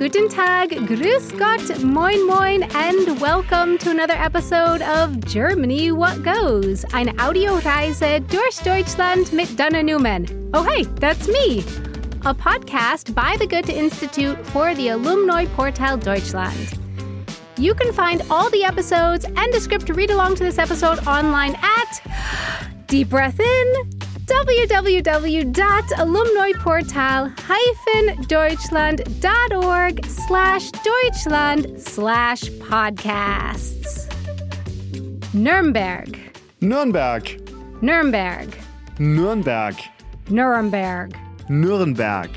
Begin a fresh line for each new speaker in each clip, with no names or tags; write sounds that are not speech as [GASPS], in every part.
guten Tag, grüß Gott, moin moin, and welcome to another episode of Germany What Goes, eine Audioreise durch Deutschland mit Dana Newman. Oh, hey, that's me. A podcast by the Goethe Institute for the Alumni Portal Deutschland. You can find all the episodes and a script to read along to this episode online at [GASPS] Deep Breath In www.alumniportal-deutschland.org slash Deutschland slash podcasts. Nürnberg.
Nürnberg.
Nürnberg.
Nürnberg.
Nuremberg.
Nürnberg.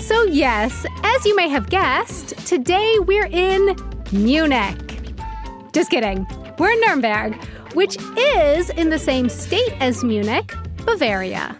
So, yes, as you may have guessed, today we're in Munich. Just kidding. We're in Nuremberg, which is in the same state as Munich, Bavaria.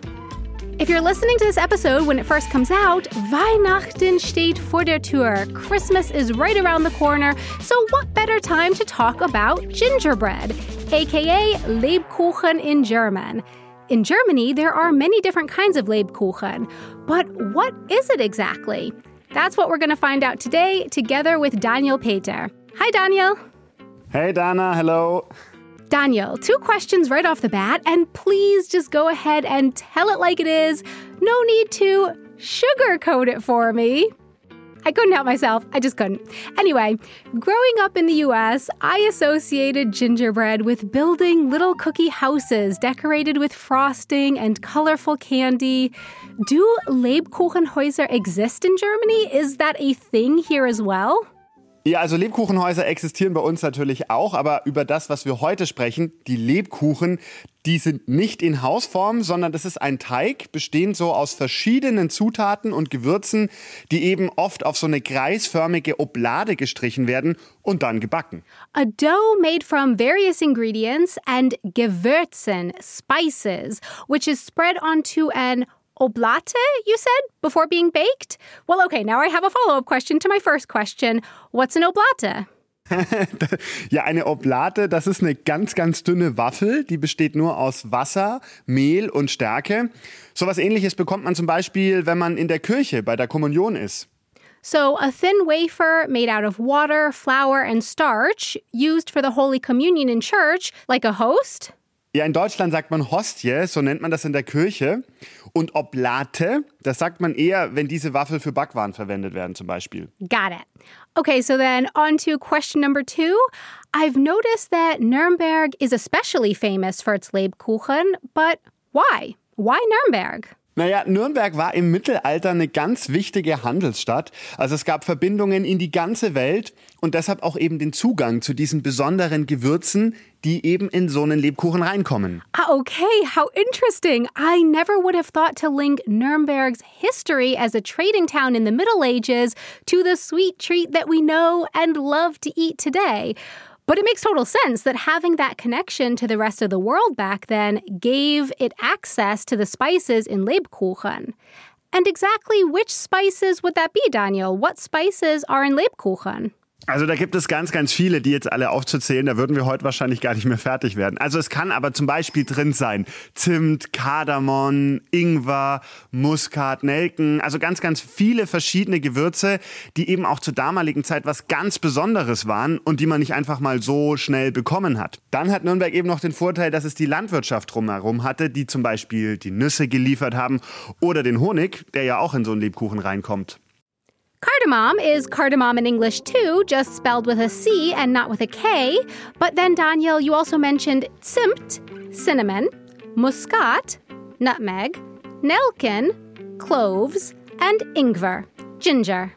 If you're listening to this episode when it first comes out, Weihnachten steht vor der Tür. Christmas is right around the corner, so what better time to talk about gingerbread, aka Lebkuchen in German? In Germany, there are many different kinds of Lebkuchen, but what is it exactly? That's what we're going to find out today together with Daniel Peter. Hi, Daniel.
Hey, Dana. Hello.
Daniel, two questions right off the bat, and please just go ahead and tell it like it is. No need to sugarcoat it for me. I couldn't help myself. I just couldn't. Anyway, growing up in the US, I associated gingerbread with building little cookie houses decorated with frosting and colorful candy. Do Lebkuchenhäuser exist in Germany? Is that a thing here as well?
Ja, also Lebkuchenhäuser existieren bei uns natürlich auch, aber über das, was wir heute sprechen, die Lebkuchen, die sind nicht in Hausform, sondern das ist ein Teig, bestehend so aus verschiedenen Zutaten und Gewürzen, die eben oft auf so eine kreisförmige Oblade gestrichen werden und dann gebacken.
A dough made from various ingredients and Gewürzen, spices, which is spread onto an oblate, you said, before being baked? Well, okay, now I have a follow up question to my first question. What's an oblate? [LAUGHS]
ja, eine Oblate, das ist eine ganz, ganz dünne Waffel, die besteht nur aus Wasser, Mehl und Stärke. So was ähnliches bekommt man zum Beispiel, wenn man in der Kirche bei der Kommunion ist.
So, a thin wafer made out of water, flour, and starch, used for the Holy Communion in church, like a host?
Ja, in Deutschland sagt man Hostie, so nennt man das in der Kirche. Und Oblate, das sagt man eher, wenn diese Waffel für Backwaren verwendet werden, zum Beispiel.
Got it. Okay, so then on to question number two. I've noticed that Nuremberg is especially famous for its Lebkuchen, but why? Why Nuremberg?
Naja, Nürnberg war im Mittelalter eine ganz wichtige Handelsstadt. Also es gab Verbindungen in die ganze Welt und deshalb auch eben den Zugang zu diesen besonderen Gewürzen, die eben in so einen Lebkuchen reinkommen.
Ah, okay, how interesting. I never would have thought to link Nuremberg's history as a trading town in the Middle Ages to the sweet treat that we know and love to eat today. But it makes total sense that having that connection to the rest of the world back then gave it access to the spices in Lebkuchen. And exactly which spices would that be, Daniel? What spices are in Lebkuchen?
Also da gibt es ganz, ganz viele, die jetzt alle aufzuzählen. Da würden wir heute wahrscheinlich gar nicht mehr fertig werden. Also es kann aber zum Beispiel drin sein Zimt, Kardamom, Ingwer, Muskat, Nelken. Also ganz, ganz viele verschiedene Gewürze, die eben auch zur damaligen Zeit was ganz Besonderes waren und die man nicht einfach mal so schnell bekommen hat. Dann hat Nürnberg eben noch den Vorteil, dass es die Landwirtschaft drumherum hatte, die zum Beispiel die Nüsse geliefert haben oder den Honig, der ja auch in so einen Lebkuchen reinkommt.
Cardamom is cardamom in English too, just spelled with a C and not with a K. But then, Daniel, you also mentioned Zimt, cinnamon, muscat, nutmeg, nelken, cloves, and ingwer, ginger.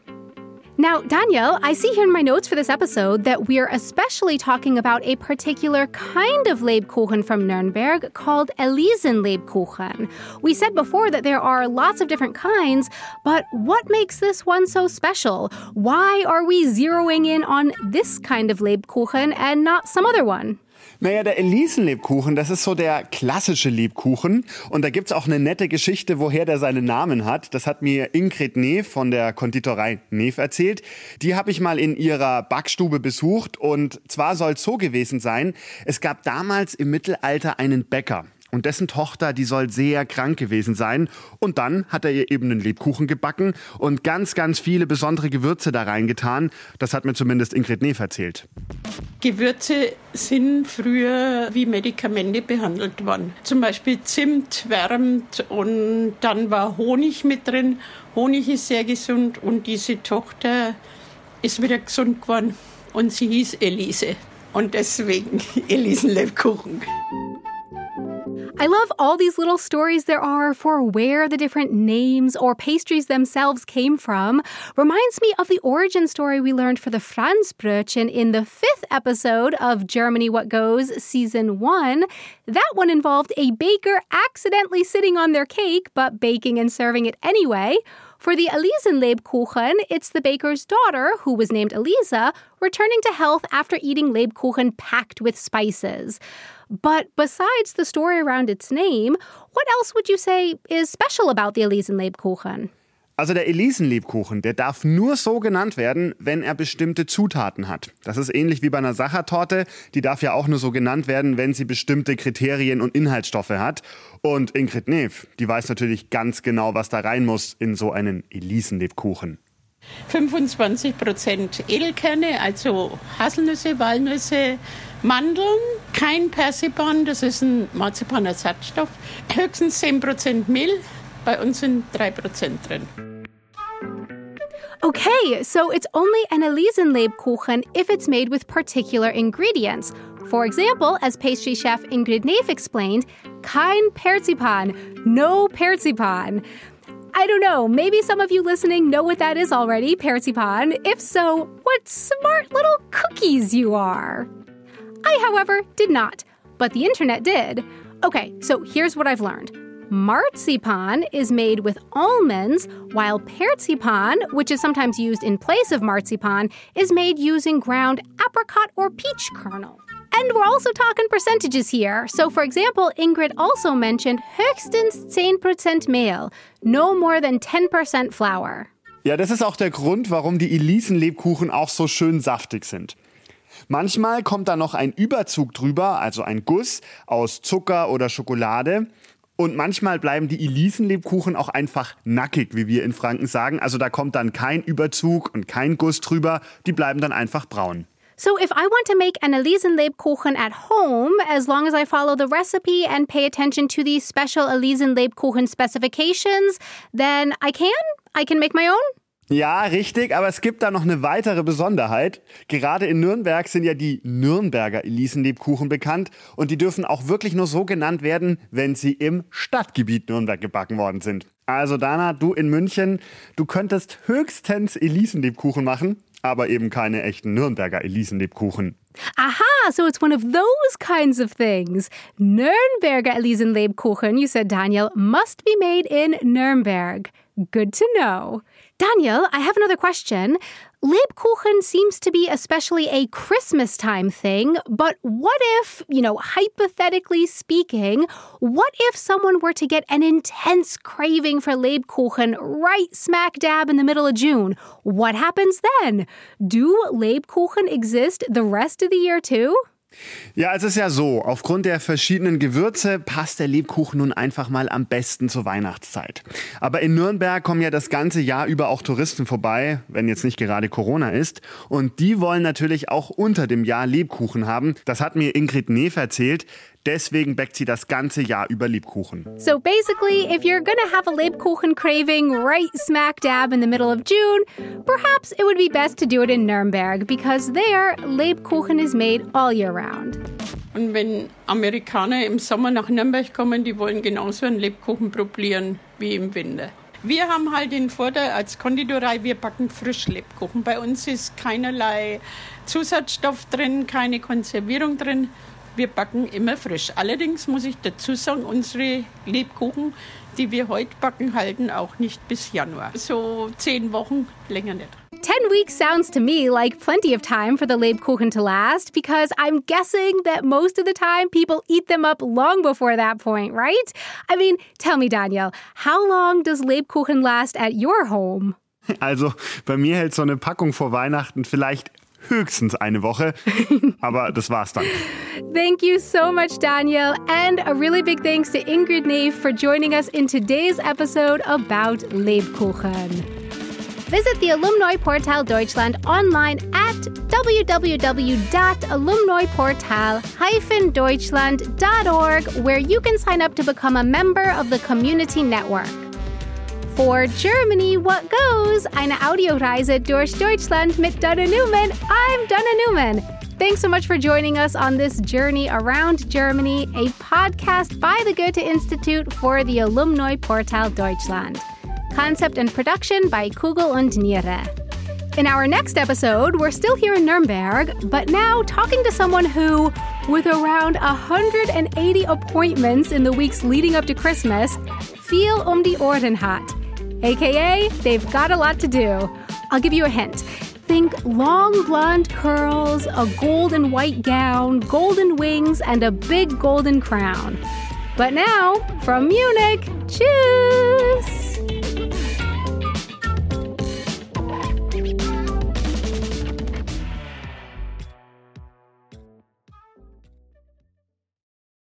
Now, Daniel, I see here in my notes for this episode that we're especially talking about a particular kind of Lebkuchen from Nuremberg called Elisen Lebkuchen. We said before that there are lots of different kinds, but what makes this one so special? Why are we zeroing in on this kind of Lebkuchen and not some other one?
Naja, der Elisenlebkuchen, das ist so der klassische Lebkuchen. Und da gibt's auch eine nette Geschichte, woher der seinen Namen hat. Das hat mir Ingrid Neef von der Konditorei Neef erzählt. Die habe ich mal in ihrer Backstube besucht. Und zwar soll so gewesen sein, es gab damals im Mittelalter einen Bäcker. Und dessen Tochter, die soll sehr krank gewesen sein. Und dann hat er ihr eben einen Lebkuchen gebacken und ganz, ganz viele besondere Gewürze da reingetan. Das hat mir zumindest Ingrid Neef erzählt.
Gewürze sind früher wie Medikamente behandelt worden. Zum Beispiel Zimt wärmt und dann war Honig mit drin. Honig ist sehr gesund und diese Tochter ist wieder gesund geworden und sie hieß Elise. Und deswegen [LAUGHS] Elisenlebkuchen.
I love all these little stories there are for where the different names or pastries themselves came from. Reminds me of the origin story we learned for the Franzbrötchen in the fifth episode of Germany What Goes, season one. That one involved a baker accidentally sitting on their cake, but baking and serving it anyway. For the Elisenlebkuchen, it's the baker's daughter, who was named Elisa, returning to health after eating Lebkuchen packed with spices. But besides the story around its name, what else would you say is special about the Elisenlebkuchen?
Also der Elisenlebkuchen, der darf nur so genannt werden, wenn er bestimmte Zutaten hat. Das ist ähnlich wie bei einer Sachertorte. Die darf ja auch nur so genannt werden, wenn sie bestimmte Kriterien und Inhaltsstoffe hat. Und Ingrid Neef, die weiß natürlich ganz genau, was da rein muss in so einen Elisenlebkuchen.
25 Prozent Edelkerne, also Haselnüsse, Walnüsse, Mandeln, kein Persipan, das ist ein Marzipanersatzstoff, höchstens 10 Prozent Mehl, bei uns sind 3 Prozent drin.
Okay, so it's only an Elisenlebkuchen if it's made with particular ingredients. For example, as pastry chef Ingrid Neef explained, kein Persipan, no Persipan. I don't know, maybe some of you listening know what that is already, Persipan. If so, what smart little cookies you are. I, however, did not, but the internet did. Okay, so here's what I've learned. Marzipan is made with almonds, while persipan, which is sometimes used in place of marzipan, is made using ground apricot or peach kernel. And we're also talking percentages here. So, for example, Ingrid also mentioned höchstens 10% Mehl, no more than 10% flour.
Ja, das ist auch der Grund, warum die Elisenlebkuchen auch so schön saftig sind. Manchmal kommt da noch ein Überzug drüber, also ein Guss aus Zucker oder Schokolade. Und manchmal bleiben die Elisenlebkuchen auch einfach nackig, wie wir in Franken sagen. Also da kommt dann kein Überzug und kein Guss drüber. Die bleiben dann einfach braun.
So if I want to make an Elisenlebkuchen at home, as long as I follow the recipe and pay attention to the special Elisenlebkuchen specifications, then I can? I can make my own?
Ja, richtig, aber es gibt da noch eine weitere Besonderheit. Gerade in Nürnberg sind ja die Nürnberger Elisenlebkuchen bekannt und die dürfen auch wirklich nur so genannt werden, wenn sie im Stadtgebiet Nürnberg gebacken worden sind. Also Dana, du in München, du könntest höchstens Elisenlebkuchen machen, aber eben keine echten Nürnberger Elisenlebkuchen.
Aha, so it's one of those kinds of things. Nürnberger Elisenlebkuchen, you said, Daniel, must be made in Nürnberg. Good to know. Daniel, I have another question. Lebkuchen seems to be especially a Christmas time thing, but what if, you know, hypothetically speaking, what if someone were to get an intense craving for Lebkuchen right smack dab in the middle of June? What happens then? Do Lebkuchen exist the rest of the year too?
Ja, es ist ja so, aufgrund der verschiedenen Gewürze passt der Lebkuchen nun einfach mal am besten zur Weihnachtszeit. Aber in Nürnberg kommen ja das ganze Jahr über auch Touristen vorbei, wenn jetzt nicht gerade Corona ist. Und die wollen natürlich auch unter dem Jahr Lebkuchen haben. Das hat mir Ingrid Neef erzählt. Deswegen backt sie das ganze Jahr über Lebkuchen.
So basically, if you're gonna have a Lebkuchen craving right smack dab in the middle of June, perhaps it would be best to do it in Nuremberg because there Lebkuchen is made all year round.
Und wenn Amerikaner im Sommer nach Nürnberg kommen, die wollen genauso einen Lebkuchen probieren wie im Winter. Wir haben halt den Vorteil als Konditorei, wir backen Frischlebkuchen. Bei uns ist keinerlei Zusatzstoff drin, keine Konservierung drin. Wir backen immer frisch. Allerdings muss ich dazu sagen, unsere Lebkuchen, die wir heute backen, halten auch nicht bis Januar. So zehn Wochen, länger nicht.
10 weeks sounds to me like plenty of time for the Lebkuchen to last because I'm guessing that most of the time people eat them up long before that point, right? I mean, tell me, Daniel, how long does Lebkuchen last at your home? [LAUGHS]
Also bei mir hält so eine Packung vor Weihnachten vielleicht höchstens eine Woche. [LAUGHS] Aber das war's dann.
Thank you so much, Daniel. And a really big thanks to Ingrid Neef for joining us in today's episode about Lebkuchen. Visit the Alumni Portal Deutschland online at www.alumniportal-deutschland.org, where you can sign up to become a member of the community network. For Germany, what goes? Eine Audioreise durch Deutschland mit Dana Newman. I'm Dana Newman. Thanks so much for joining us on this journey around Germany, a podcast by the Goethe Institute for the Alumni Portal Deutschland. Concept and production by Kugel und Niere. In our next episode, we're still here in Nuremberg, but now talking to someone who, with around 180 appointments in the weeks leading up to Christmas, feel um die Ohren hat. AKA, they've got a lot to do. I'll give you a hint. Think long blonde curls, a gold and white gown, golden wings, and a big golden crown. But now, from Munich, cheers!